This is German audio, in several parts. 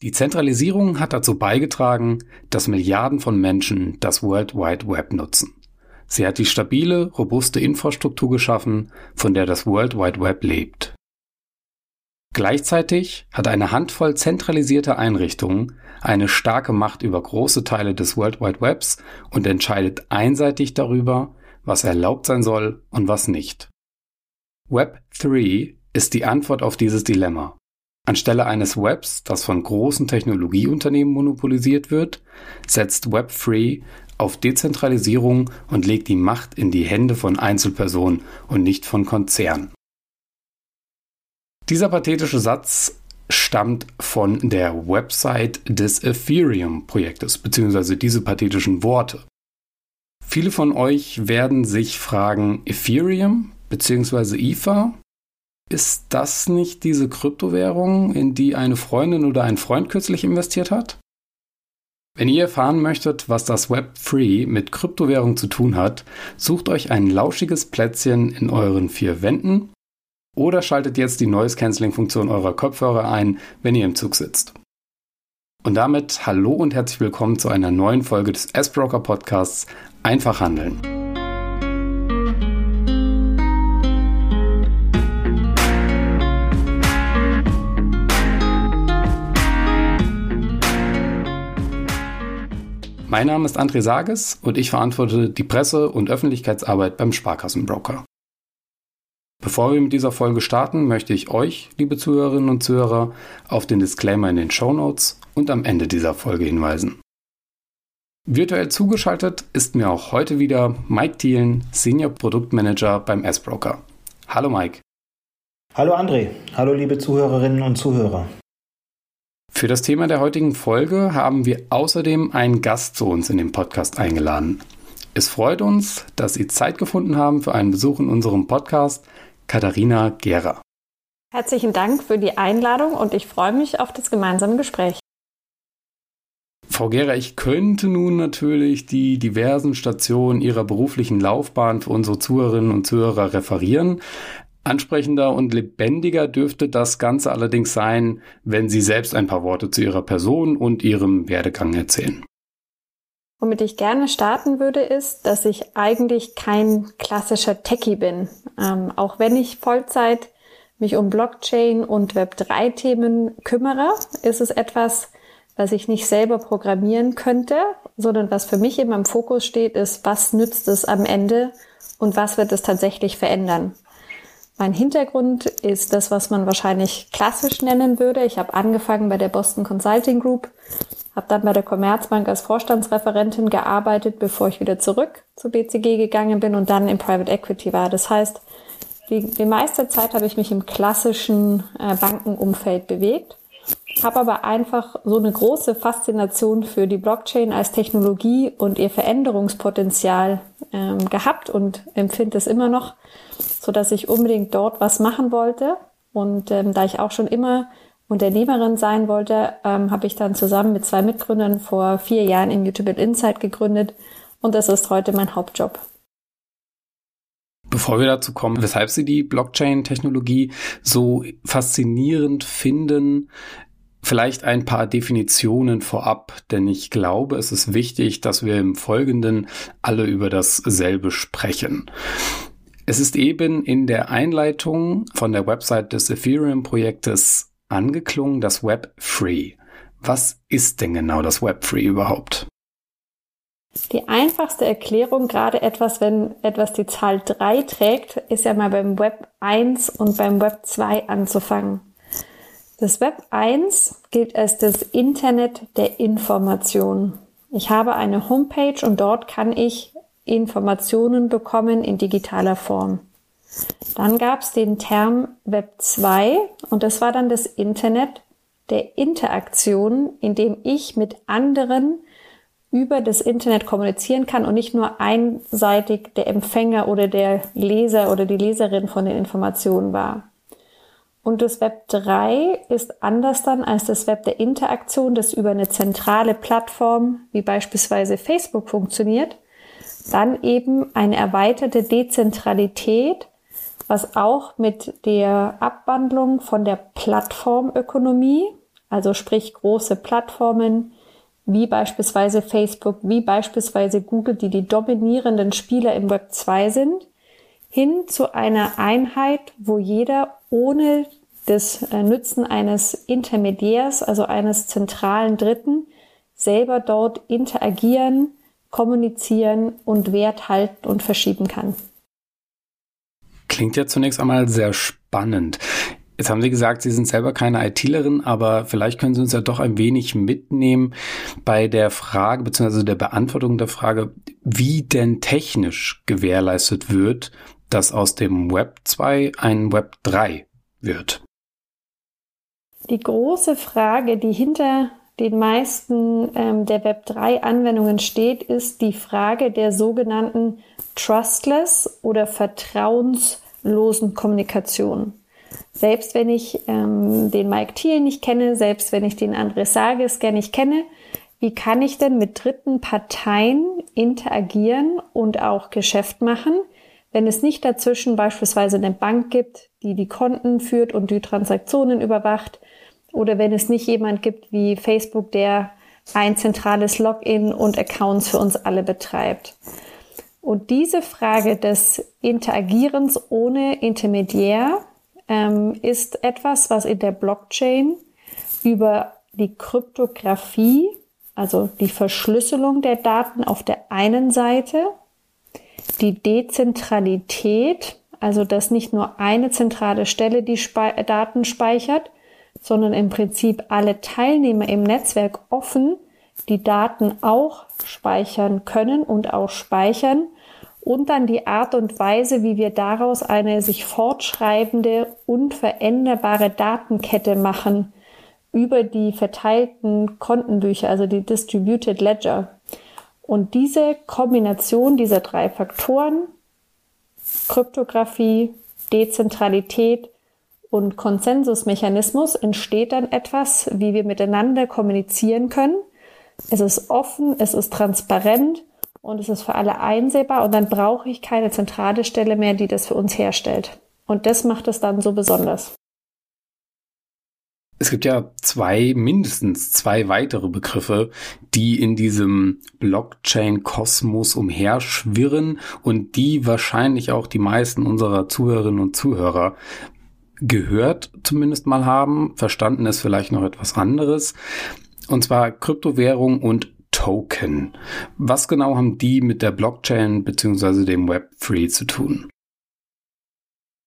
Die Zentralisierung hat dazu beigetragen, dass Milliarden von Menschen das World Wide Web nutzen. Sie hat die stabile, robuste Infrastruktur geschaffen, von der das World Wide Web lebt. Gleichzeitig hat eine Handvoll zentralisierter Einrichtungen eine starke Macht über große Teile des World Wide Webs und entscheidet einseitig darüber, was erlaubt sein soll und was nicht. Web 3 ist die Antwort auf dieses Dilemma. Anstelle eines Webs, das von großen Technologieunternehmen monopolisiert wird, setzt Web3 auf Dezentralisierung und legt die Macht in die Hände von Einzelpersonen und nicht von Konzernen. Dieser pathetische Satz stammt von der Website des Ethereum-Projektes, beziehungsweise diese pathetischen Worte. Viele von euch werden sich fragen, Ethereum beziehungsweise Ether, ist das nicht diese Kryptowährung, in die eine Freundin oder ein Freund kürzlich investiert hat? Wenn ihr erfahren möchtet, was das Web3 mit Kryptowährung zu tun hat, sucht euch ein lauschiges Plätzchen in euren vier Wänden oder schaltet jetzt die Noise Cancelling Funktion eurer Kopfhörer ein, wenn ihr im Zug sitzt. Und damit hallo und herzlich willkommen zu einer neuen Folge des S-Broker Podcasts Einfach handeln. Mein Name ist André Sages und ich verantworte die Presse- und Öffentlichkeitsarbeit beim Sparkassenbroker. Bevor wir mit dieser Folge starten, möchte ich euch, liebe Zuhörerinnen und Zuhörer, auf den Disclaimer in den Show Notes und am Ende dieser Folge hinweisen. Virtuell zugeschaltet ist mir auch heute wieder Mike Thielen, Senior Produktmanager beim S-Broker. Hallo Mike. Hallo André. Hallo liebe Zuhörerinnen und Zuhörer. Für das Thema der heutigen Folge haben wir außerdem einen Gast zu uns in den Podcast eingeladen. Es freut uns, dass Sie Zeit gefunden haben für einen Besuch in unserem Podcast, Katharina Gera. Herzlichen Dank für die Einladung und ich freue mich auf das gemeinsame Gespräch. Frau Gera, ich könnte nun natürlich die diversen Stationen Ihrer beruflichen Laufbahn für unsere Zuhörerinnen und Zuhörer referieren. Ansprechender und lebendiger dürfte das Ganze allerdings sein, wenn Sie selbst ein paar Worte zu Ihrer Person und Ihrem Werdegang erzählen. Womit ich gerne starten würde, ist, dass ich eigentlich kein klassischer Techie bin. Ähm, auch wenn ich Vollzeit mich um Blockchain und Web3-Themen kümmere, ist es etwas, was ich nicht selber programmieren könnte, sondern was für mich immer im Fokus steht, ist, was nützt es am Ende und was wird es tatsächlich verändern. Mein Hintergrund ist das, was man wahrscheinlich klassisch nennen würde. Ich habe angefangen bei der Boston Consulting Group, habe dann bei der Commerzbank als Vorstandsreferentin gearbeitet, bevor ich wieder zurück zu BCG gegangen bin und dann im Private Equity war. Das heißt, die, die meiste Zeit habe ich mich im klassischen äh, Bankenumfeld bewegt, habe aber einfach so eine große Faszination für die Blockchain als Technologie und ihr Veränderungspotenzial ähm, gehabt und empfinde es immer noch so dass ich unbedingt dort was machen wollte. Und ähm, da ich auch schon immer Unternehmerin sein wollte, ähm, habe ich dann zusammen mit zwei Mitgründern vor vier Jahren Immutable Insight gegründet und das ist heute mein Hauptjob. Bevor wir dazu kommen, weshalb Sie die Blockchain-Technologie so faszinierend finden, vielleicht ein paar Definitionen vorab, denn ich glaube, es ist wichtig, dass wir im Folgenden alle über dasselbe sprechen. Es ist eben in der Einleitung von der Website des Ethereum-Projektes angeklungen, das Web Free. Was ist denn genau das Web Free überhaupt? Die einfachste Erklärung, gerade etwas, wenn etwas die Zahl 3 trägt, ist ja mal beim Web 1 und beim Web 2 anzufangen. Das Web 1 gilt als das Internet der Information. Ich habe eine Homepage und dort kann ich Informationen bekommen in digitaler Form. Dann gab es den Term Web 2 und das war dann das Internet der Interaktion, in dem ich mit anderen über das Internet kommunizieren kann und nicht nur einseitig der Empfänger oder der Leser oder die Leserin von den Informationen war. Und das Web 3 ist anders dann als das Web der Interaktion, das über eine zentrale Plattform wie beispielsweise Facebook funktioniert, dann eben eine erweiterte Dezentralität, was auch mit der Abwandlung von der Plattformökonomie also sprich große Plattformen wie beispielsweise Facebook, wie beispielsweise Google, die die dominierenden Spieler im Web 2 sind, hin zu einer Einheit, wo jeder ohne das äh, Nützen eines Intermediärs, also eines zentralen Dritten, selber dort interagieren, kommunizieren und Wert halten und verschieben kann. Klingt ja zunächst einmal sehr spannend. Jetzt haben Sie gesagt, Sie sind selber keine ITlerin, aber vielleicht können Sie uns ja doch ein wenig mitnehmen bei der Frage bzw. der Beantwortung der Frage, wie denn technisch gewährleistet wird, dass aus dem Web 2 ein Web 3 wird. Die große Frage, die hinter den meisten ähm, der Web 3 Anwendungen steht, ist die Frage der sogenannten Trustless oder vertrauenslosen Kommunikation. Selbst wenn ich ähm, den Mike Thiel nicht kenne, selbst wenn ich den André Sages gar nicht kenne, wie kann ich denn mit dritten Parteien interagieren und auch Geschäft machen, wenn es nicht dazwischen beispielsweise eine Bank gibt, die die Konten führt und die Transaktionen überwacht, oder wenn es nicht jemand gibt wie Facebook, der ein zentrales Login und Accounts für uns alle betreibt. Und diese Frage des Interagierens ohne Intermediär ähm, ist etwas, was in der Blockchain über die Kryptographie, also die Verschlüsselung der Daten auf der einen Seite, die Dezentralität, also dass nicht nur eine zentrale Stelle die Spe Daten speichert, sondern im Prinzip alle Teilnehmer im Netzwerk offen die Daten auch speichern können und auch speichern und dann die Art und Weise, wie wir daraus eine sich fortschreibende, unveränderbare Datenkette machen über die verteilten Kontenbücher, also die Distributed Ledger. Und diese Kombination dieser drei Faktoren, Kryptographie, Dezentralität und Konsensusmechanismus, entsteht dann etwas, wie wir miteinander kommunizieren können. Es ist offen, es ist transparent und es ist für alle einsehbar und dann brauche ich keine zentrale Stelle mehr, die das für uns herstellt. Und das macht es dann so besonders. Es gibt ja zwei, mindestens zwei weitere Begriffe, die in diesem Blockchain-Kosmos umherschwirren und die wahrscheinlich auch die meisten unserer Zuhörerinnen und Zuhörer gehört zumindest mal haben. Verstanden ist vielleicht noch etwas anderes. Und zwar Kryptowährung und Token. Was genau haben die mit der Blockchain bzw. dem Web3 zu tun?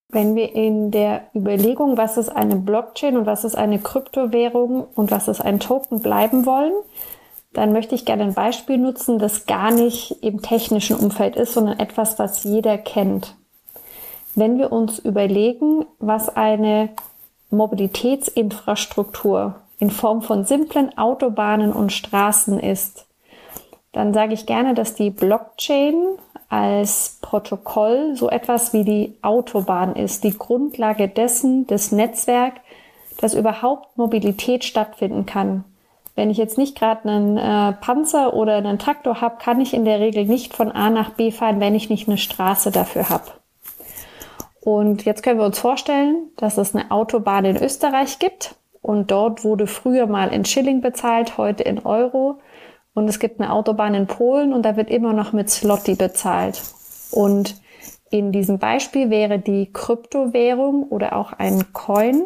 Wenn wir in der Überlegung, was ist eine Blockchain und was ist eine Kryptowährung und was ist ein Token bleiben wollen, dann möchte ich gerne ein Beispiel nutzen, das gar nicht im technischen Umfeld ist, sondern etwas, was jeder kennt. Wenn wir uns überlegen, was eine Mobilitätsinfrastruktur in Form von simplen Autobahnen und Straßen ist, dann sage ich gerne, dass die Blockchain als Protokoll so etwas wie die Autobahn ist, die Grundlage dessen, des Netzwerk, dass überhaupt Mobilität stattfinden kann. Wenn ich jetzt nicht gerade einen äh, Panzer oder einen Traktor habe, kann ich in der Regel nicht von A nach B fahren, wenn ich nicht eine Straße dafür habe. Und jetzt können wir uns vorstellen, dass es eine Autobahn in Österreich gibt und dort wurde früher mal in Schilling bezahlt, heute in Euro. Und es gibt eine Autobahn in Polen und da wird immer noch mit Slotty bezahlt. Und in diesem Beispiel wäre die Kryptowährung oder auch ein Coin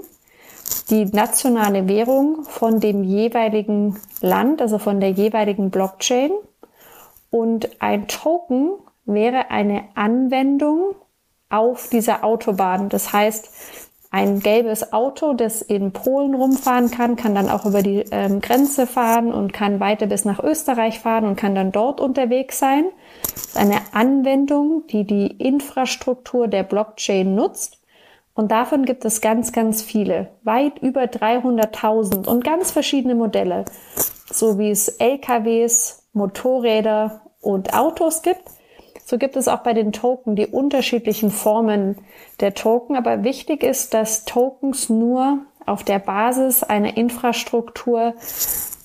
die nationale Währung von dem jeweiligen Land, also von der jeweiligen Blockchain. Und ein Token wäre eine Anwendung auf dieser Autobahn. Das heißt, ein gelbes Auto, das in Polen rumfahren kann, kann dann auch über die ähm, Grenze fahren und kann weiter bis nach Österreich fahren und kann dann dort unterwegs sein. Das ist eine Anwendung, die die Infrastruktur der Blockchain nutzt. Und davon gibt es ganz, ganz viele. Weit über 300.000 und ganz verschiedene Modelle. So wie es LKWs, Motorräder und Autos gibt, so gibt es auch bei den Token die unterschiedlichen Formen der Token. Aber wichtig ist, dass Tokens nur auf der Basis einer Infrastruktur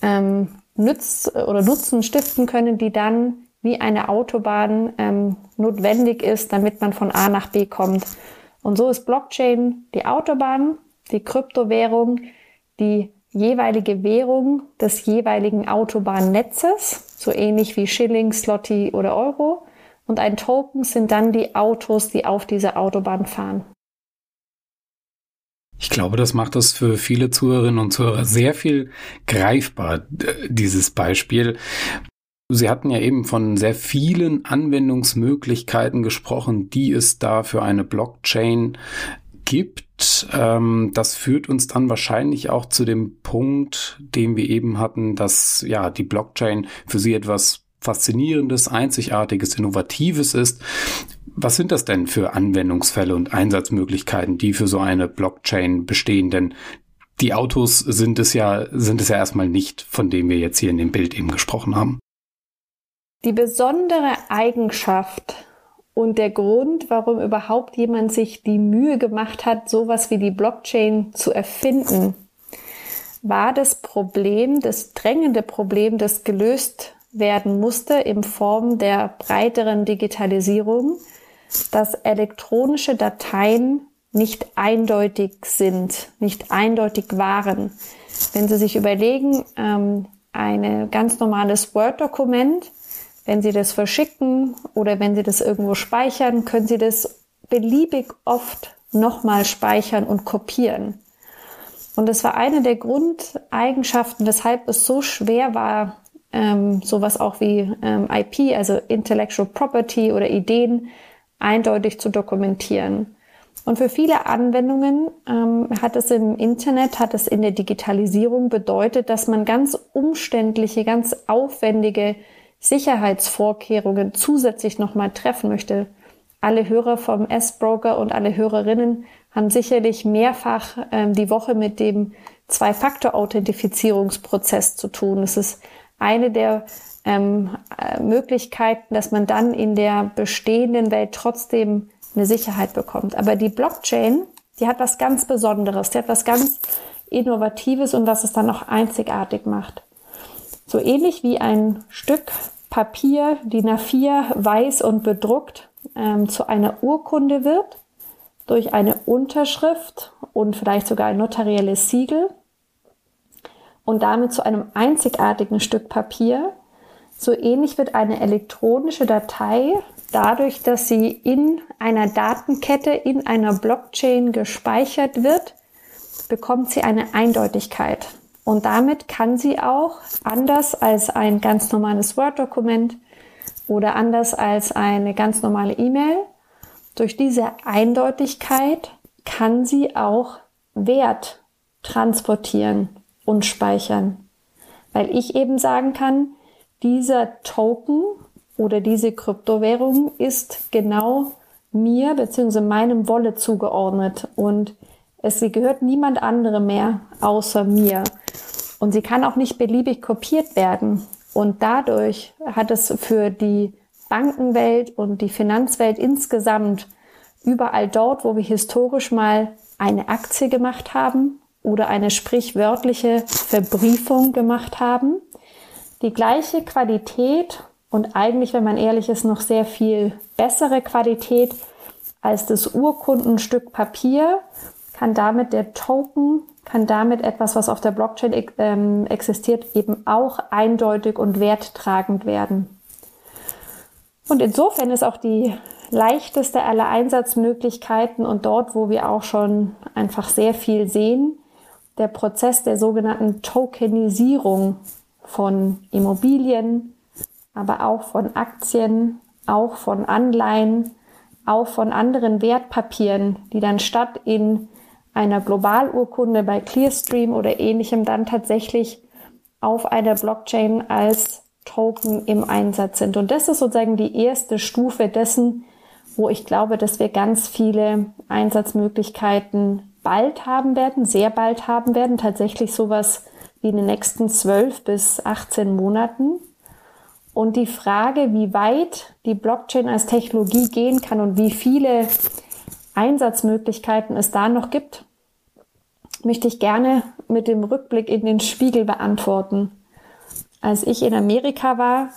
ähm, nütz oder Nutzen stiften können, die dann wie eine Autobahn ähm, notwendig ist, damit man von A nach B kommt. Und so ist Blockchain die Autobahn, die Kryptowährung, die jeweilige Währung des jeweiligen Autobahnnetzes, so ähnlich wie Schilling, Slotty oder Euro. Und ein Token sind dann die Autos, die auf dieser Autobahn fahren. Ich glaube, das macht es für viele Zuhörerinnen und Zuhörer sehr viel greifbar, dieses Beispiel. Sie hatten ja eben von sehr vielen Anwendungsmöglichkeiten gesprochen, die es da für eine Blockchain gibt. Ähm, das führt uns dann wahrscheinlich auch zu dem Punkt, den wir eben hatten, dass ja die Blockchain für Sie etwas Faszinierendes, Einzigartiges, Innovatives ist. Was sind das denn für Anwendungsfälle und Einsatzmöglichkeiten, die für so eine Blockchain bestehen? Denn die Autos sind es ja, sind es ja erstmal nicht, von dem wir jetzt hier in dem Bild eben gesprochen haben. Die besondere Eigenschaft und der Grund, warum überhaupt jemand sich die Mühe gemacht hat, sowas wie die Blockchain zu erfinden, war das Problem, das drängende Problem, das gelöst werden musste in Form der breiteren Digitalisierung, dass elektronische Dateien nicht eindeutig sind, nicht eindeutig waren. Wenn Sie sich überlegen, ähm, ein ganz normales Word-Dokument, wenn Sie das verschicken oder wenn Sie das irgendwo speichern, können Sie das beliebig oft nochmal speichern und kopieren. Und das war eine der Grundeigenschaften, weshalb es so schwer war, ähm, sowas auch wie ähm, IP, also Intellectual Property oder Ideen eindeutig zu dokumentieren. Und für viele Anwendungen ähm, hat es im Internet, hat es in der Digitalisierung bedeutet, dass man ganz umständliche, ganz aufwendige Sicherheitsvorkehrungen zusätzlich nochmal treffen möchte. Alle Hörer vom S-Broker und alle Hörerinnen haben sicherlich mehrfach ähm, die Woche mit dem Zwei-Faktor-Authentifizierungsprozess zu tun. Es ist eine der ähm, äh, Möglichkeiten, dass man dann in der bestehenden Welt trotzdem eine Sicherheit bekommt. Aber die Blockchain, die hat was ganz Besonderes, die hat was ganz Innovatives und was es dann auch einzigartig macht. So ähnlich wie ein Stück Papier, DIN A4, weiß und bedruckt, ähm, zu einer Urkunde wird, durch eine Unterschrift und vielleicht sogar ein notarielles Siegel und damit zu einem einzigartigen Stück Papier, so ähnlich wird eine elektronische Datei dadurch, dass sie in einer Datenkette, in einer Blockchain gespeichert wird, bekommt sie eine Eindeutigkeit. Und damit kann sie auch anders als ein ganz normales Word-Dokument oder anders als eine ganz normale E-Mail, durch diese Eindeutigkeit kann sie auch Wert transportieren und speichern. Weil ich eben sagen kann, dieser Token oder diese Kryptowährung ist genau mir bzw. meinem Wolle zugeordnet und es sie gehört niemand anderem mehr außer mir. Und sie kann auch nicht beliebig kopiert werden. Und dadurch hat es für die Bankenwelt und die Finanzwelt insgesamt überall dort, wo wir historisch mal eine Aktie gemacht haben oder eine sprichwörtliche Verbriefung gemacht haben, die gleiche Qualität und eigentlich, wenn man ehrlich ist, noch sehr viel bessere Qualität als das Urkundenstück Papier, kann damit der Token, kann damit etwas, was auf der Blockchain ähm, existiert, eben auch eindeutig und werttragend werden. Und insofern ist auch die leichteste aller Einsatzmöglichkeiten und dort, wo wir auch schon einfach sehr viel sehen, der Prozess der sogenannten Tokenisierung von Immobilien, aber auch von Aktien, auch von Anleihen, auch von anderen Wertpapieren, die dann statt in einer Globalurkunde bei Clearstream oder ähnlichem dann tatsächlich auf einer Blockchain als Token im Einsatz sind. Und das ist sozusagen die erste Stufe dessen, wo ich glaube, dass wir ganz viele Einsatzmöglichkeiten bald haben werden, sehr bald haben werden, tatsächlich sowas wie in den nächsten 12 bis 18 Monaten. Und die Frage, wie weit die Blockchain als Technologie gehen kann und wie viele Einsatzmöglichkeiten es da noch gibt, möchte ich gerne mit dem Rückblick in den Spiegel beantworten. Als ich in Amerika war,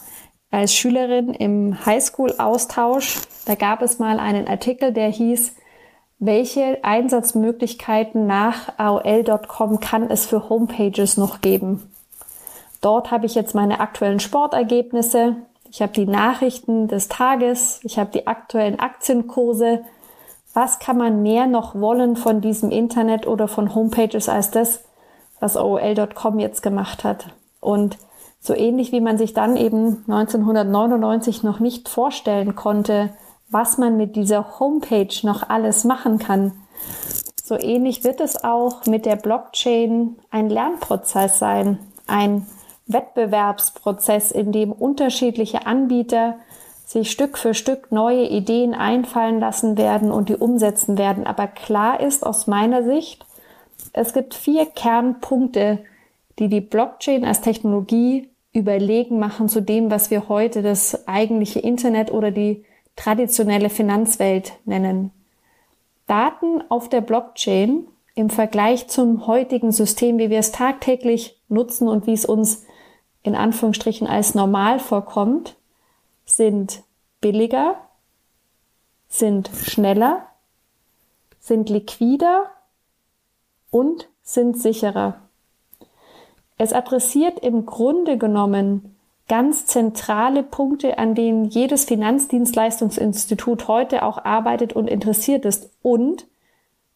als Schülerin im Highschool-Austausch, da gab es mal einen Artikel, der hieß welche Einsatzmöglichkeiten nach AOL.com kann es für Homepages noch geben. Dort habe ich jetzt meine aktuellen Sportergebnisse, ich habe die Nachrichten des Tages, ich habe die aktuellen Aktienkurse. Was kann man mehr noch wollen von diesem Internet oder von Homepages als das, was AOL.com jetzt gemacht hat? Und so ähnlich wie man sich dann eben 1999 noch nicht vorstellen konnte, was man mit dieser Homepage noch alles machen kann. So ähnlich wird es auch mit der Blockchain ein Lernprozess sein, ein Wettbewerbsprozess, in dem unterschiedliche Anbieter sich Stück für Stück neue Ideen einfallen lassen werden und die umsetzen werden. Aber klar ist aus meiner Sicht, es gibt vier Kernpunkte, die die Blockchain als Technologie überlegen machen zu dem, was wir heute das eigentliche Internet oder die traditionelle Finanzwelt nennen. Daten auf der Blockchain im Vergleich zum heutigen System, wie wir es tagtäglich nutzen und wie es uns in Anführungsstrichen als normal vorkommt, sind billiger, sind schneller, sind liquider und sind sicherer. Es adressiert im Grunde genommen ganz zentrale Punkte, an denen jedes Finanzdienstleistungsinstitut heute auch arbeitet und interessiert ist. Und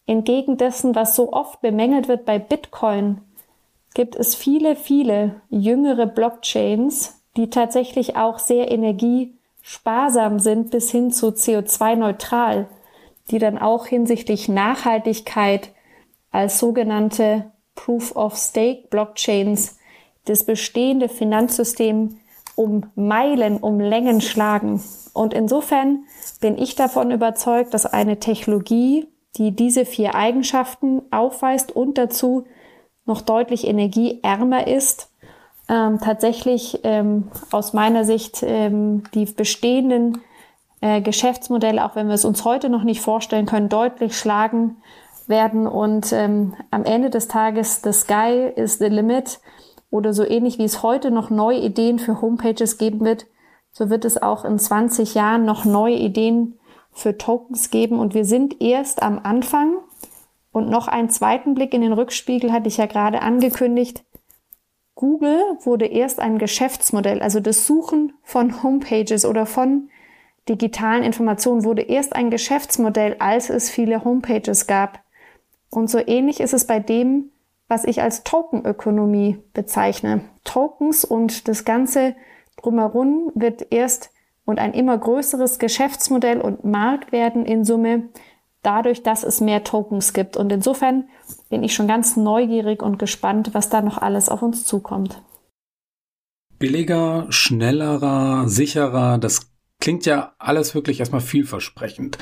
entgegen dessen, was so oft bemängelt wird bei Bitcoin, gibt es viele, viele jüngere Blockchains, die tatsächlich auch sehr energiesparsam sind bis hin zu CO2-neutral, die dann auch hinsichtlich Nachhaltigkeit als sogenannte Proof of Stake Blockchains das bestehende Finanzsystem um Meilen, um Längen schlagen. Und insofern bin ich davon überzeugt, dass eine Technologie, die diese vier Eigenschaften aufweist und dazu noch deutlich energieärmer ist, ähm, tatsächlich ähm, aus meiner Sicht ähm, die bestehenden äh, Geschäftsmodelle, auch wenn wir es uns heute noch nicht vorstellen können, deutlich schlagen werden und ähm, am Ende des Tages the sky is the limit oder so ähnlich wie es heute noch neue Ideen für Homepages geben wird, so wird es auch in 20 Jahren noch neue Ideen für Tokens geben und wir sind erst am Anfang und noch einen zweiten Blick in den Rückspiegel hatte ich ja gerade angekündigt. Google wurde erst ein Geschäftsmodell, also das Suchen von Homepages oder von digitalen Informationen wurde erst ein Geschäftsmodell, als es viele Homepages gab. Und so ähnlich ist es bei dem, was ich als Tokenökonomie bezeichne. Tokens und das Ganze drumherum wird erst und ein immer größeres Geschäftsmodell und Markt werden in Summe, dadurch, dass es mehr Tokens gibt. Und insofern bin ich schon ganz neugierig und gespannt, was da noch alles auf uns zukommt. Billiger, schnellerer, sicherer, das klingt ja alles wirklich erstmal vielversprechend.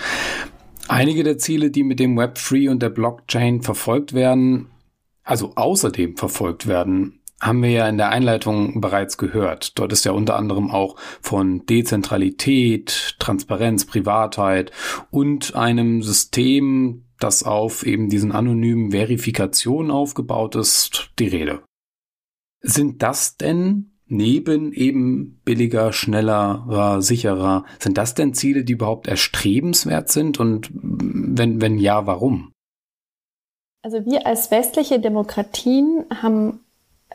Einige der Ziele, die mit dem Web3 und der Blockchain verfolgt werden, also außerdem verfolgt werden, haben wir ja in der Einleitung bereits gehört. Dort ist ja unter anderem auch von Dezentralität, Transparenz, Privatheit und einem System, das auf eben diesen anonymen Verifikationen aufgebaut ist, die Rede. Sind das denn neben eben billiger, schneller, sicherer, sind das denn Ziele, die überhaupt erstrebenswert sind? Und wenn, wenn ja, warum? Also wir als westliche Demokratien haben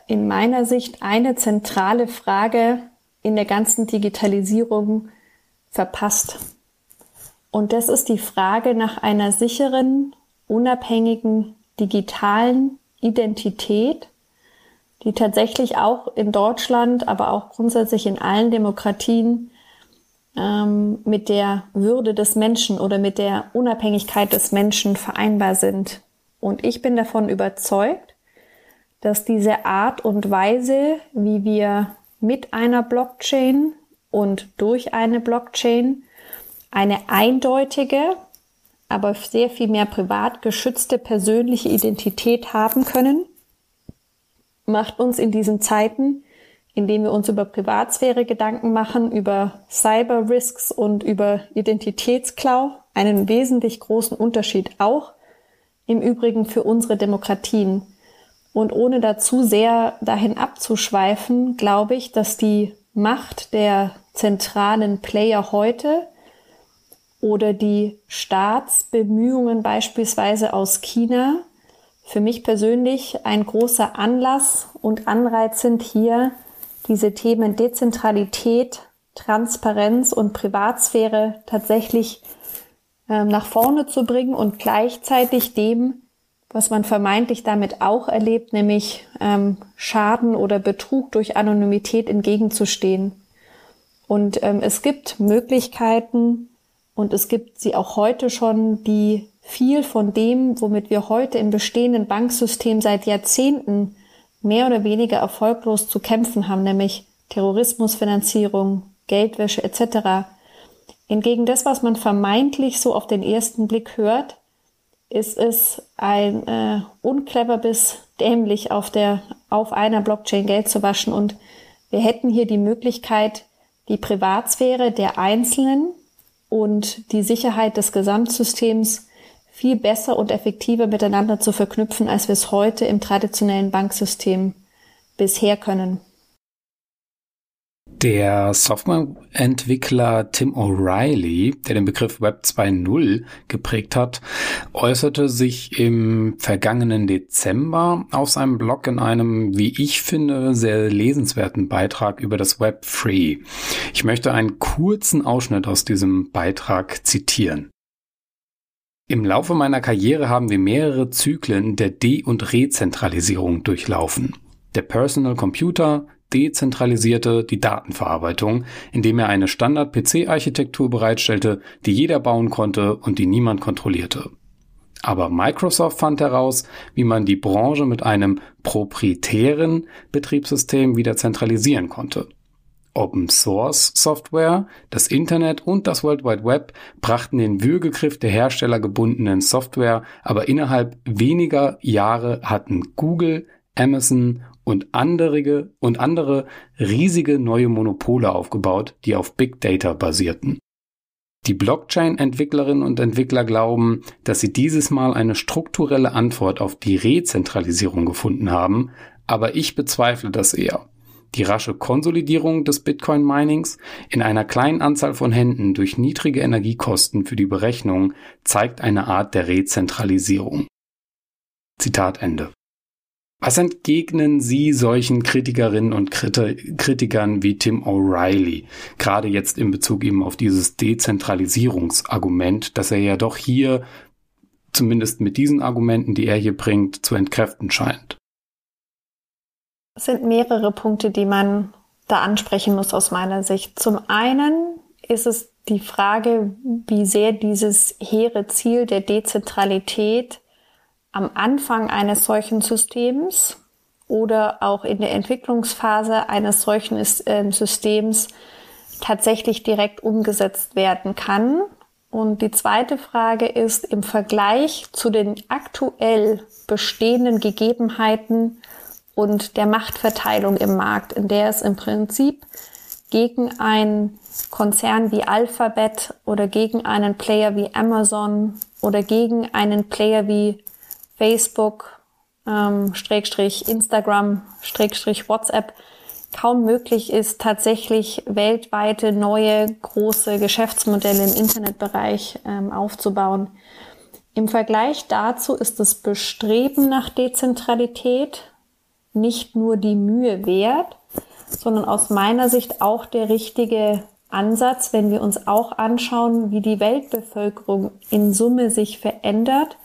in meiner Sicht eine zentrale Frage in der ganzen Digitalisierung verpasst. Und das ist die Frage nach einer sicheren, unabhängigen digitalen Identität, die tatsächlich auch in Deutschland, aber auch grundsätzlich in allen Demokratien ähm, mit der Würde des Menschen oder mit der Unabhängigkeit des Menschen vereinbar sind. Und ich bin davon überzeugt, dass diese Art und Weise, wie wir mit einer Blockchain und durch eine Blockchain eine eindeutige, aber sehr viel mehr privat geschützte persönliche Identität haben können, macht uns in diesen Zeiten, in denen wir uns über Privatsphäre Gedanken machen, über Cyber Risks und über Identitätsklau, einen wesentlich großen Unterschied auch im Übrigen für unsere Demokratien. Und ohne dazu sehr dahin abzuschweifen, glaube ich, dass die Macht der zentralen Player heute oder die Staatsbemühungen beispielsweise aus China für mich persönlich ein großer Anlass und Anreiz sind hier diese Themen Dezentralität, Transparenz und Privatsphäre tatsächlich äh, nach vorne zu bringen und gleichzeitig dem, was man vermeintlich damit auch erlebt, nämlich ähm, Schaden oder Betrug durch Anonymität entgegenzustehen. Und ähm, es gibt Möglichkeiten und es gibt sie auch heute schon, die viel von dem, womit wir heute im bestehenden Banksystem seit Jahrzehnten mehr oder weniger erfolglos zu kämpfen haben, nämlich Terrorismusfinanzierung, Geldwäsche etc. Hingegen das, was man vermeintlich so auf den ersten Blick hört, ist es ein äh, unclever bis dämlich auf der auf einer Blockchain Geld zu waschen und wir hätten hier die Möglichkeit, die Privatsphäre der Einzelnen und die Sicherheit des Gesamtsystems viel besser und effektiver miteinander zu verknüpfen, als wir es heute im traditionellen Banksystem bisher können. Der Softwareentwickler Tim O'Reilly, der den Begriff Web 2.0 geprägt hat, äußerte sich im vergangenen Dezember auf seinem Blog in einem, wie ich finde, sehr lesenswerten Beitrag über das Web 3. Ich möchte einen kurzen Ausschnitt aus diesem Beitrag zitieren. Im Laufe meiner Karriere haben wir mehrere Zyklen der De- und Rezentralisierung durchlaufen. Der Personal Computer dezentralisierte die Datenverarbeitung, indem er eine Standard-PC-Architektur bereitstellte, die jeder bauen konnte und die niemand kontrollierte. Aber Microsoft fand heraus, wie man die Branche mit einem proprietären Betriebssystem wieder zentralisieren konnte. Open Source Software, das Internet und das World Wide Web brachten den Würgegriff der herstellergebundenen Software, aber innerhalb weniger Jahre hatten Google, Amazon und andere, und andere riesige neue Monopole aufgebaut, die auf Big Data basierten. Die Blockchain-Entwicklerinnen und Entwickler glauben, dass sie dieses Mal eine strukturelle Antwort auf die Rezentralisierung gefunden haben, aber ich bezweifle das eher. Die rasche Konsolidierung des Bitcoin-Minings in einer kleinen Anzahl von Händen durch niedrige Energiekosten für die Berechnung zeigt eine Art der Rezentralisierung. Zitat Ende. Was entgegnen Sie solchen Kritikerinnen und Kritikern wie Tim O'Reilly, gerade jetzt in Bezug eben auf dieses Dezentralisierungsargument, dass er ja doch hier, zumindest mit diesen Argumenten, die er hier bringt, zu entkräften scheint? Es sind mehrere Punkte, die man da ansprechen muss aus meiner Sicht. Zum einen ist es die Frage, wie sehr dieses hehre Ziel der Dezentralität am Anfang eines solchen Systems oder auch in der Entwicklungsphase eines solchen ähm, Systems tatsächlich direkt umgesetzt werden kann. Und die zweite Frage ist im Vergleich zu den aktuell bestehenden Gegebenheiten, und der Machtverteilung im Markt, in der es im Prinzip gegen einen Konzern wie Alphabet oder gegen einen Player wie Amazon oder gegen einen Player wie Facebook, ähm, Schrägstrich Instagram, Schrägstrich WhatsApp kaum möglich ist, tatsächlich weltweite neue große Geschäftsmodelle im Internetbereich ähm, aufzubauen. Im Vergleich dazu ist das Bestreben nach Dezentralität nicht nur die Mühe wert, sondern aus meiner Sicht auch der richtige Ansatz, wenn wir uns auch anschauen, wie die Weltbevölkerung in Summe sich verändert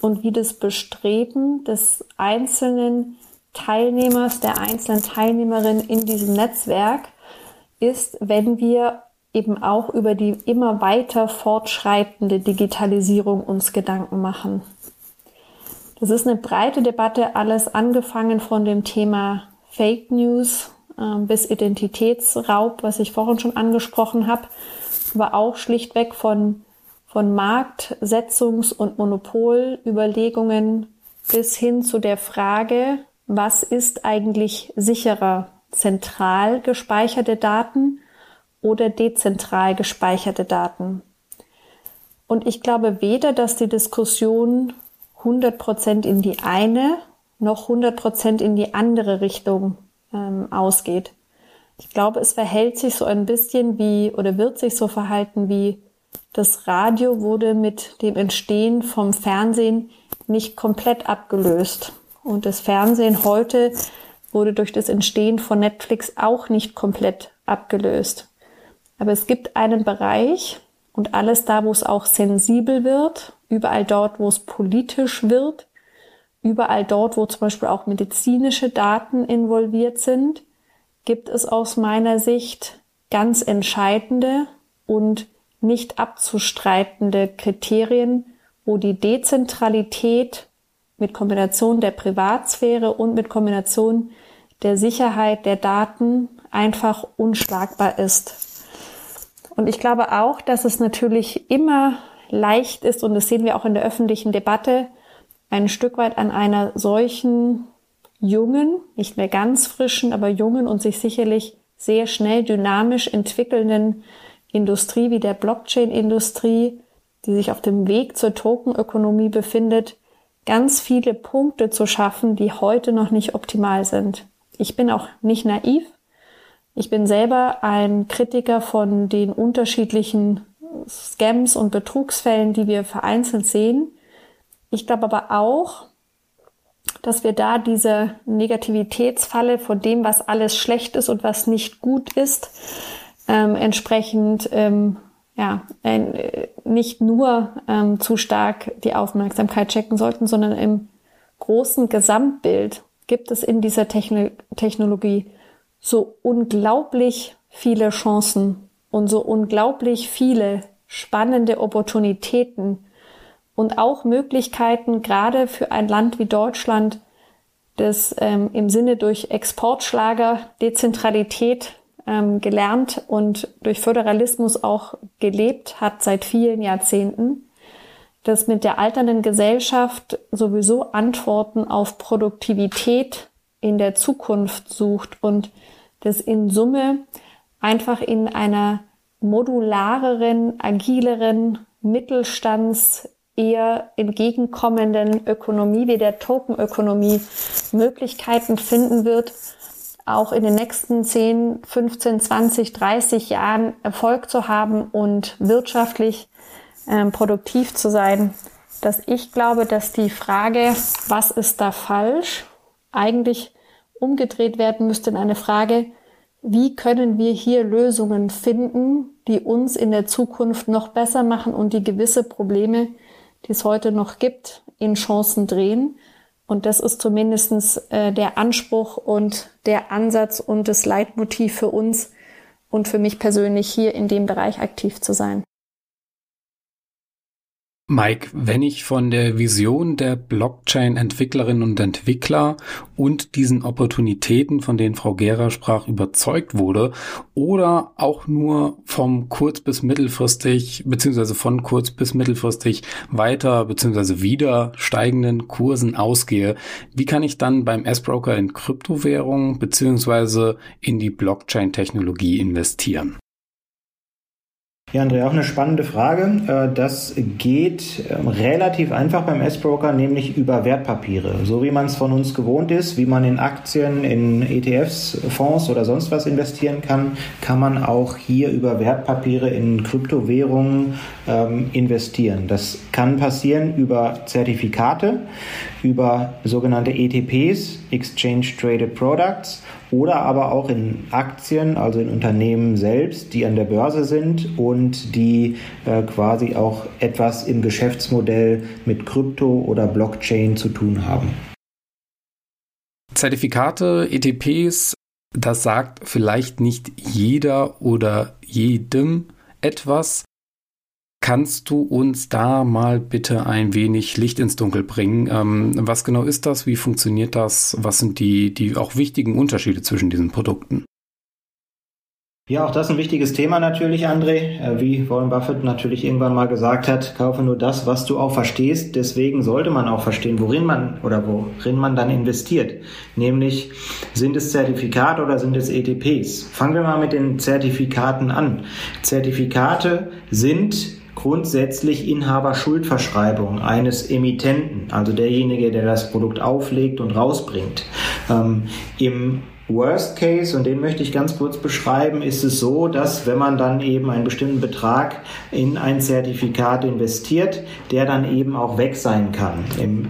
und wie das Bestreben des einzelnen Teilnehmers, der einzelnen Teilnehmerin in diesem Netzwerk ist, wenn wir eben auch über die immer weiter fortschreitende Digitalisierung uns Gedanken machen. Das ist eine breite Debatte, alles angefangen von dem Thema Fake News äh, bis Identitätsraub, was ich vorhin schon angesprochen habe, aber auch schlichtweg von, von Marktsetzungs- und Monopolüberlegungen bis hin zu der Frage, was ist eigentlich sicherer, zentral gespeicherte Daten oder dezentral gespeicherte Daten? Und ich glaube weder, dass die Diskussion 100 Prozent in die eine noch 100 Prozent in die andere Richtung ähm, ausgeht. Ich glaube, es verhält sich so ein bisschen wie oder wird sich so verhalten wie das Radio wurde mit dem Entstehen vom Fernsehen nicht komplett abgelöst. Und das Fernsehen heute wurde durch das Entstehen von Netflix auch nicht komplett abgelöst. Aber es gibt einen Bereich und alles da, wo es auch sensibel wird, überall dort, wo es politisch wird, überall dort, wo zum Beispiel auch medizinische Daten involviert sind, gibt es aus meiner Sicht ganz entscheidende und nicht abzustreitende Kriterien, wo die Dezentralität mit Kombination der Privatsphäre und mit Kombination der Sicherheit der Daten einfach unschlagbar ist. Und ich glaube auch, dass es natürlich immer leicht ist, und das sehen wir auch in der öffentlichen Debatte, ein Stück weit an einer solchen jungen, nicht mehr ganz frischen, aber jungen und sich sicherlich sehr schnell dynamisch entwickelnden Industrie wie der Blockchain-Industrie, die sich auf dem Weg zur Tokenökonomie befindet, ganz viele Punkte zu schaffen, die heute noch nicht optimal sind. Ich bin auch nicht naiv. Ich bin selber ein Kritiker von den unterschiedlichen Scams und Betrugsfällen, die wir vereinzelt sehen. Ich glaube aber auch, dass wir da diese Negativitätsfalle von dem, was alles schlecht ist und was nicht gut ist, ähm, entsprechend ähm, ja, nicht nur ähm, zu stark die Aufmerksamkeit checken sollten, sondern im großen Gesamtbild gibt es in dieser Techno Technologie so unglaublich viele Chancen und so unglaublich viele spannende Opportunitäten und auch Möglichkeiten, gerade für ein Land wie Deutschland, das ähm, im Sinne durch Exportschlager Dezentralität ähm, gelernt und durch Föderalismus auch gelebt hat seit vielen Jahrzehnten, das mit der alternden Gesellschaft sowieso Antworten auf Produktivität in der Zukunft sucht und das in Summe einfach in einer modulareren, agileren, Mittelstands eher entgegenkommenden Ökonomie wie der Tokenökonomie Möglichkeiten finden wird, auch in den nächsten 10, 15, 20, 30 Jahren Erfolg zu haben und wirtschaftlich ähm, produktiv zu sein, dass ich glaube, dass die Frage, was ist da falsch, eigentlich umgedreht werden müsste in eine Frage, wie können wir hier Lösungen finden, die uns in der Zukunft noch besser machen und die gewisse Probleme, die es heute noch gibt, in Chancen drehen. Und das ist zumindestens äh, der Anspruch und der Ansatz und das Leitmotiv für uns und für mich persönlich hier in dem Bereich aktiv zu sein. Mike, wenn ich von der Vision der Blockchain-Entwicklerinnen und Entwickler und diesen Opportunitäten, von denen Frau Gera sprach, überzeugt wurde oder auch nur vom kurz- bis mittelfristig beziehungsweise von kurz- bis mittelfristig weiter beziehungsweise wieder steigenden Kursen ausgehe, wie kann ich dann beim S-Broker in Kryptowährungen beziehungsweise in die Blockchain-Technologie investieren? Ja, Andrea, auch eine spannende Frage. Äh, das geht ähm, relativ einfach beim S-Broker, nämlich über Wertpapiere. So wie man es von uns gewohnt ist, wie man in Aktien, in ETFs, Fonds oder sonst was investieren kann, kann man auch hier über Wertpapiere in Kryptowährungen ähm, investieren. Das kann passieren über Zertifikate, über sogenannte ETPs, Exchange Traded Products oder aber auch in Aktien, also in Unternehmen selbst, die an der Börse sind und die äh, quasi auch etwas im Geschäftsmodell mit Krypto oder Blockchain zu tun haben. Zertifikate, ETPs, das sagt vielleicht nicht jeder oder jedem etwas. Kannst du uns da mal bitte ein wenig Licht ins Dunkel bringen? Ähm, was genau ist das? Wie funktioniert das? Was sind die, die auch wichtigen Unterschiede zwischen diesen Produkten? Ja, auch das ist ein wichtiges Thema natürlich, André. Äh, wie Warren Buffett natürlich irgendwann mal gesagt hat, kaufe nur das, was du auch verstehst. Deswegen sollte man auch verstehen, worin man oder worin man dann investiert. Nämlich, sind es Zertifikate oder sind es ETPs? Fangen wir mal mit den Zertifikaten an. Zertifikate sind grundsätzlich Inhaberschuldverschreibung eines Emittenten, also derjenige, der das Produkt auflegt und rausbringt. Ähm, Im Worst Case, und den möchte ich ganz kurz beschreiben, ist es so, dass wenn man dann eben einen bestimmten Betrag in ein Zertifikat investiert, der dann eben auch weg sein kann.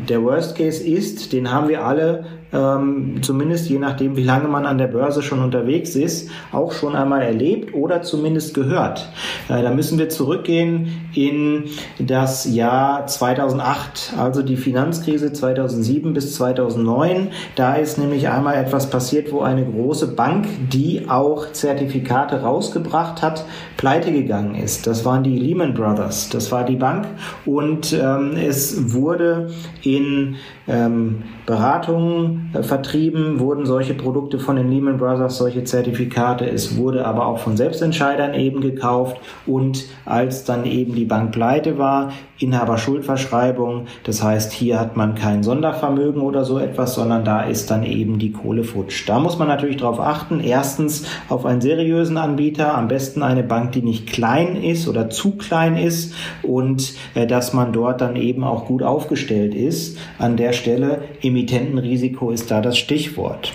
Der Worst Case ist, den haben wir alle ähm, zumindest je nachdem, wie lange man an der Börse schon unterwegs ist, auch schon einmal erlebt oder zumindest gehört. Äh, da müssen wir zurückgehen in das Jahr 2008, also die Finanzkrise 2007 bis 2009. Da ist nämlich einmal etwas passiert, wo eine große Bank, die auch Zertifikate rausgebracht hat, pleite gegangen ist. Das waren die Lehman Brothers. Das war die Bank und ähm, es wurde in ähm, Beratungen äh, vertrieben, wurden solche Produkte von den Lehman Brothers, solche Zertifikate. Es wurde aber auch von Selbstentscheidern eben gekauft und als dann eben die Bank pleite war, Inhaberschuldverschreibung. Das heißt, hier hat man kein Sondervermögen oder so etwas, sondern da ist dann eben die Kohle futsch. Da muss man natürlich darauf achten. Erstens auf einen seriösen Anbieter, am besten eine Bank, die nicht klein ist oder zu klein ist und äh, dass man dort dann eben auch gut aufgestellt ist. An der Stelle Emittentenrisiko ist da das Stichwort.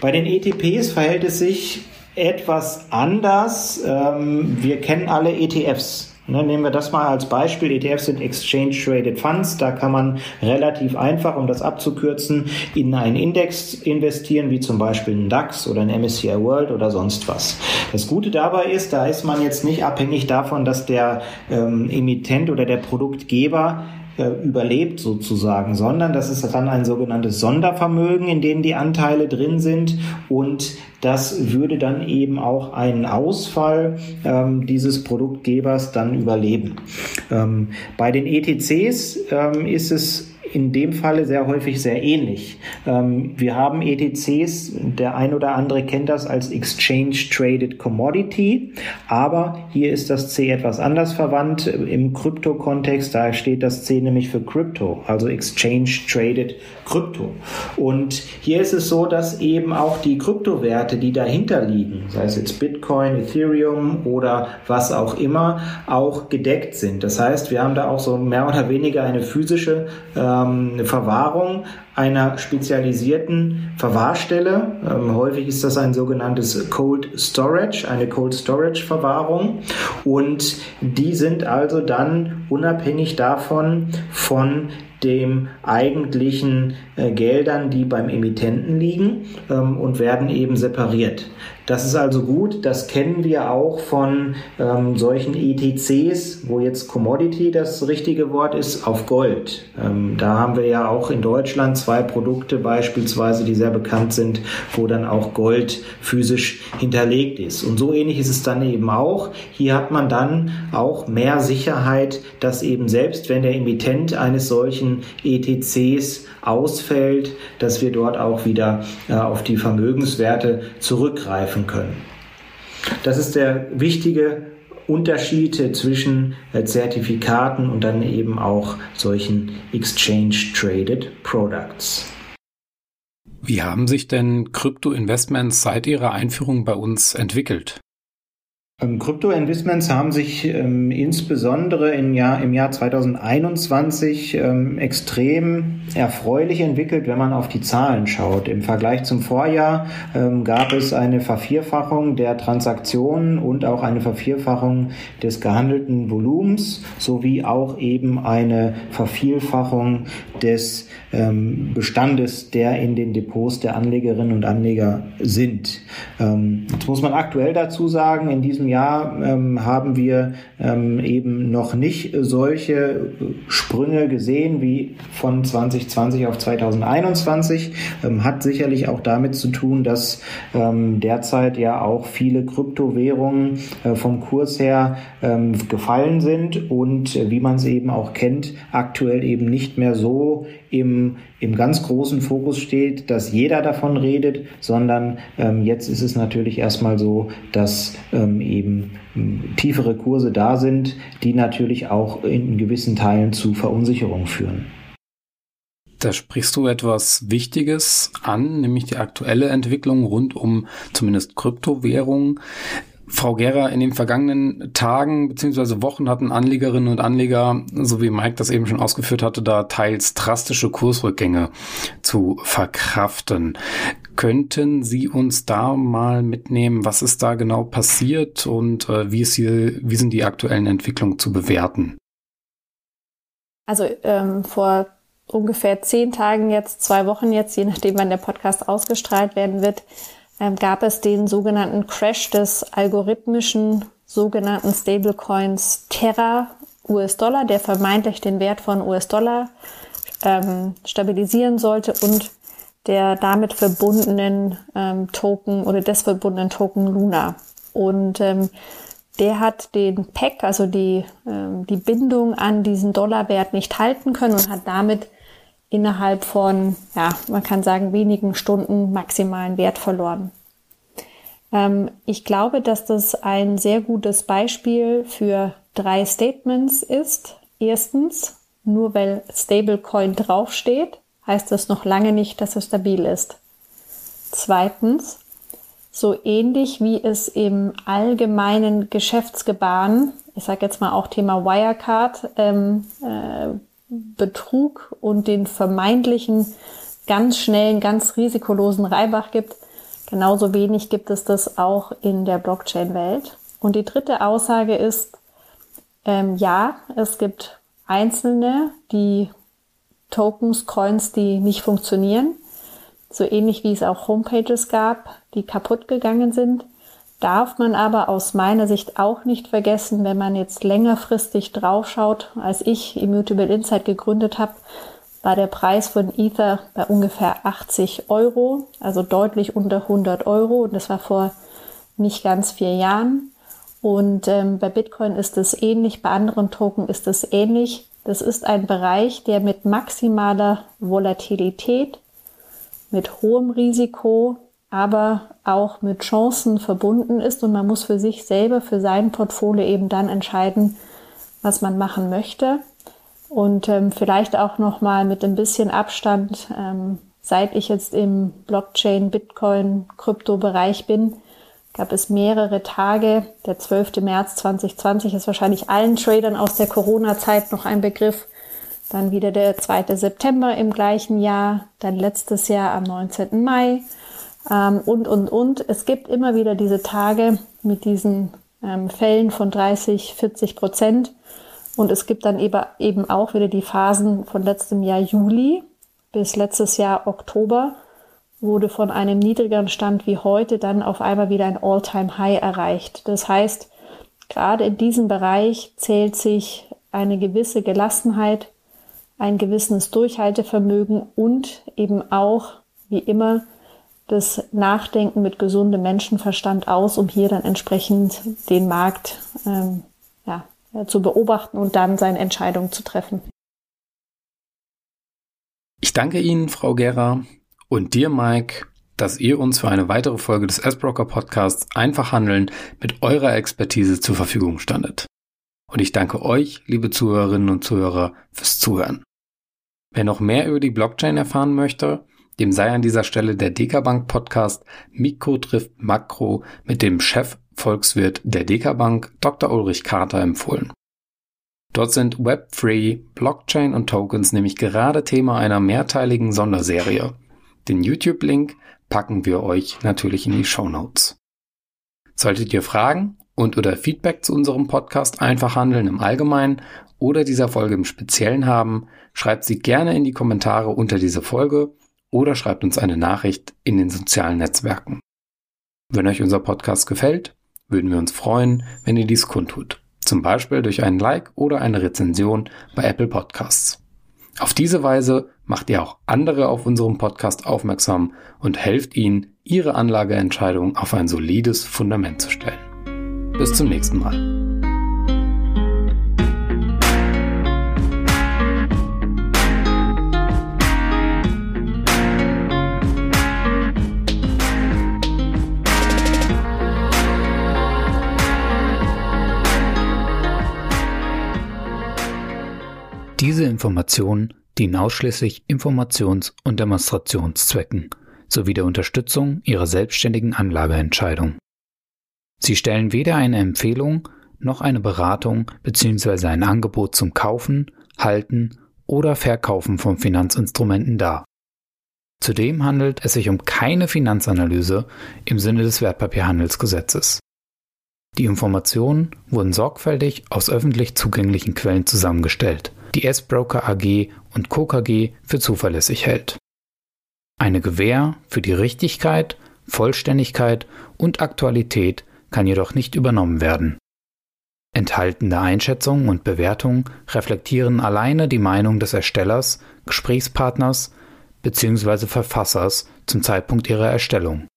Bei den ETPs verhält es sich etwas anders. Ähm, wir kennen alle ETFs. Ne, nehmen wir das mal als Beispiel. ETFs sind Exchange Traded Funds. Da kann man relativ einfach, um das abzukürzen, in einen Index investieren, wie zum Beispiel einen DAX oder ein MSCI World oder sonst was. Das Gute dabei ist, da ist man jetzt nicht abhängig davon, dass der ähm, Emittent oder der Produktgeber äh, überlebt sozusagen, sondern das ist dann ein sogenanntes Sondervermögen, in dem die Anteile drin sind und das würde dann eben auch einen Ausfall ähm, dieses Produktgebers dann überleben. Ähm, bei den ETCs ähm, ist es in dem Falle sehr häufig sehr ähnlich. Ähm, wir haben ETCs, der ein oder andere kennt das als Exchange Traded Commodity, aber hier ist das C etwas anders verwandt im Krypto-Kontext. Da steht das C nämlich für Crypto, also Exchange Traded Crypto. Und hier ist es so, dass eben auch die Kryptowerte, die dahinter liegen, sei es jetzt Bitcoin, Ethereum oder was auch immer, auch gedeckt sind. Das heißt, wir haben da auch so mehr oder weniger eine physische äh, ähm, Verwahrung einer spezialisierten Verwahrstelle. Ähm, häufig ist das ein sogenanntes Cold Storage, eine Cold Storage Verwahrung. Und die sind also dann unabhängig davon von dem eigentlichen äh, Geldern, die beim Emittenten liegen ähm, und werden eben separiert. Das ist also gut. Das kennen wir auch von ähm, solchen ETCs, wo jetzt Commodity das richtige Wort ist, auf Gold. Ähm, da haben wir ja auch in Deutschland zwei Produkte beispielsweise, die sehr bekannt sind, wo dann auch Gold physisch hinterlegt ist. Und so ähnlich ist es dann eben auch. Hier hat man dann auch mehr Sicherheit, dass eben selbst wenn der Emittent eines solchen ETCs ausfällt, dass wir dort auch wieder äh, auf die Vermögenswerte zurückgreifen können. Das ist der wichtige Unterschied zwischen äh, Zertifikaten und dann eben auch solchen Exchange Traded Products. Wie haben sich denn Krypto-Investments seit ihrer Einführung bei uns entwickelt? Ähm, Krypto-Investments haben sich ähm, insbesondere im Jahr, im Jahr 2021 ähm, extrem erfreulich entwickelt, wenn man auf die Zahlen schaut. Im Vergleich zum Vorjahr ähm, gab es eine Vervierfachung der Transaktionen und auch eine Vervierfachung des gehandelten Volumens sowie auch eben eine Vervielfachung des ähm, Bestandes, der in den Depots der Anlegerinnen und Anleger sind. Jetzt muss man aktuell dazu sagen, in diesem Jahr ähm, haben wir ähm, eben noch nicht solche Sprünge gesehen wie von 2020 auf 2021. Ähm, hat sicherlich auch damit zu tun, dass ähm, derzeit ja auch viele Kryptowährungen äh, vom Kurs her ähm, gefallen sind und äh, wie man es eben auch kennt, aktuell eben nicht mehr so im, im ganz großen Fokus steht, dass jeder davon redet, sondern ähm, jetzt ist es natürlich erstmal so, dass ähm, eben tiefere Kurse da sind, die natürlich auch in gewissen Teilen zu Verunsicherung führen. Da sprichst du etwas Wichtiges an, nämlich die aktuelle Entwicklung rund um zumindest Kryptowährungen. Frau Gera, in den vergangenen Tagen bzw. Wochen hatten Anlegerinnen und Anleger, so wie Mike das eben schon ausgeführt hatte, da teils drastische Kursrückgänge zu verkraften. Könnten Sie uns da mal mitnehmen, was ist da genau passiert und äh, wie, ist hier, wie sind die aktuellen Entwicklungen zu bewerten? Also ähm, vor ungefähr zehn Tagen jetzt, zwei Wochen jetzt, je nachdem wann der Podcast ausgestrahlt werden wird, ähm, gab es den sogenannten Crash des algorithmischen sogenannten Stablecoins Terra US-Dollar, der vermeintlich den Wert von US-Dollar ähm, stabilisieren sollte und der damit verbundenen ähm, Token oder des verbundenen Token Luna. Und ähm, der hat den PEC, also die, ähm, die Bindung an diesen Dollarwert nicht halten können und hat damit innerhalb von, ja, man kann sagen, wenigen Stunden maximalen Wert verloren. Ähm, ich glaube, dass das ein sehr gutes Beispiel für drei Statements ist. Erstens, nur weil Stablecoin draufsteht, heißt das noch lange nicht, dass es stabil ist. Zweitens, so ähnlich wie es im allgemeinen Geschäftsgebaren, ich sage jetzt mal auch Thema Wirecard, ähm, äh, Betrug und den vermeintlichen ganz schnellen, ganz risikolosen Reibach gibt, genauso wenig gibt es das auch in der Blockchain-Welt. Und die dritte Aussage ist, ähm, ja, es gibt einzelne, die Tokens, Coins, die nicht funktionieren, so ähnlich wie es auch Homepages gab, die kaputt gegangen sind darf man aber aus meiner Sicht auch nicht vergessen, wenn man jetzt längerfristig draufschaut. Als ich Immutable Insight gegründet habe, war der Preis von Ether bei ungefähr 80 Euro, also deutlich unter 100 Euro. Und das war vor nicht ganz vier Jahren. Und ähm, bei Bitcoin ist es ähnlich, bei anderen Token ist es ähnlich. Das ist ein Bereich, der mit maximaler Volatilität, mit hohem Risiko aber auch mit Chancen verbunden ist und man muss für sich selber, für sein Portfolio eben dann entscheiden, was man machen möchte. Und ähm, vielleicht auch noch mal mit ein bisschen Abstand, ähm, seit ich jetzt im Blockchain, Bitcoin, Krypto-Bereich bin, gab es mehrere Tage. Der 12. März 2020 ist wahrscheinlich allen Tradern aus der Corona-Zeit noch ein Begriff. Dann wieder der 2. September im gleichen Jahr, dann letztes Jahr am 19. Mai ähm, und, und, und. Es gibt immer wieder diese Tage mit diesen ähm, Fällen von 30, 40 Prozent. Und es gibt dann eben auch wieder die Phasen von letztem Jahr Juli bis letztes Jahr Oktober wurde von einem niedrigeren Stand wie heute dann auf einmal wieder ein All-Time-High erreicht. Das heißt, gerade in diesem Bereich zählt sich eine gewisse Gelassenheit, ein gewisses Durchhaltevermögen und eben auch, wie immer, das Nachdenken mit gesundem Menschenverstand aus, um hier dann entsprechend den Markt ähm, ja, zu beobachten und dann seine Entscheidung zu treffen. Ich danke Ihnen, Frau Gera, und dir, Mike, dass ihr uns für eine weitere Folge des S-Broker Podcasts Einfach Handeln mit eurer Expertise zur Verfügung standet. Und ich danke euch, liebe Zuhörerinnen und Zuhörer, fürs Zuhören. Wer noch mehr über die Blockchain erfahren möchte, dem sei an dieser Stelle der Dekabank Podcast Mikro trifft Makro mit dem Chef Volkswirt der Dekabank Dr. Ulrich Carter empfohlen. Dort sind Web3, Blockchain und Tokens nämlich gerade Thema einer mehrteiligen Sonderserie. Den YouTube-Link packen wir euch natürlich in die Show Notes. Solltet ihr Fragen und oder Feedback zu unserem Podcast einfach handeln im Allgemeinen oder dieser Folge im Speziellen haben, schreibt sie gerne in die Kommentare unter diese Folge oder schreibt uns eine Nachricht in den sozialen Netzwerken. Wenn euch unser Podcast gefällt, würden wir uns freuen, wenn ihr dies kundtut. Zum Beispiel durch einen Like oder eine Rezension bei Apple Podcasts. Auf diese Weise macht ihr auch andere auf unserem Podcast aufmerksam und helft ihnen, ihre Anlageentscheidung auf ein solides Fundament zu stellen. Bis zum nächsten Mal. Diese Informationen dienen ausschließlich Informations- und Demonstrationszwecken sowie der Unterstützung Ihrer selbstständigen Anlageentscheidung. Sie stellen weder eine Empfehlung noch eine Beratung bzw. ein Angebot zum Kaufen, Halten oder Verkaufen von Finanzinstrumenten dar. Zudem handelt es sich um keine Finanzanalyse im Sinne des Wertpapierhandelsgesetzes. Die Informationen wurden sorgfältig aus öffentlich zugänglichen Quellen zusammengestellt, die S-Broker AG und Co. KG für zuverlässig hält. Eine Gewähr für die Richtigkeit, Vollständigkeit und Aktualität kann jedoch nicht übernommen werden. Enthaltene Einschätzungen und Bewertungen reflektieren alleine die Meinung des Erstellers, Gesprächspartners bzw. Verfassers zum Zeitpunkt ihrer Erstellung.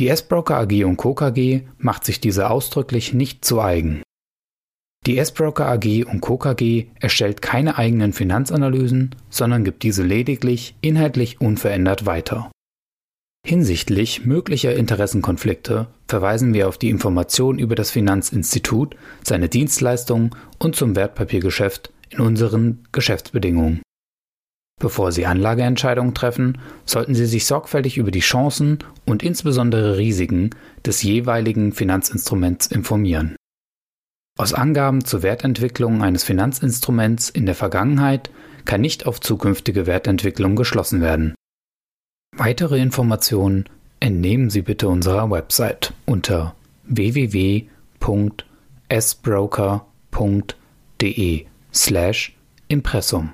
Die S-Broker AG und Co. KG macht sich diese ausdrücklich nicht zu eigen. Die S-Broker AG und Co. KG erstellt keine eigenen Finanzanalysen, sondern gibt diese lediglich inhaltlich unverändert weiter. Hinsichtlich möglicher Interessenkonflikte verweisen wir auf die Information über das Finanzinstitut, seine Dienstleistungen und zum Wertpapiergeschäft in unseren Geschäftsbedingungen. Bevor Sie Anlageentscheidungen treffen, sollten Sie sich sorgfältig über die Chancen und insbesondere Risiken des jeweiligen Finanzinstruments informieren. Aus Angaben zur Wertentwicklung eines Finanzinstruments in der Vergangenheit kann nicht auf zukünftige Wertentwicklung geschlossen werden. Weitere Informationen entnehmen Sie bitte unserer Website unter www.sbroker.de slash Impressum.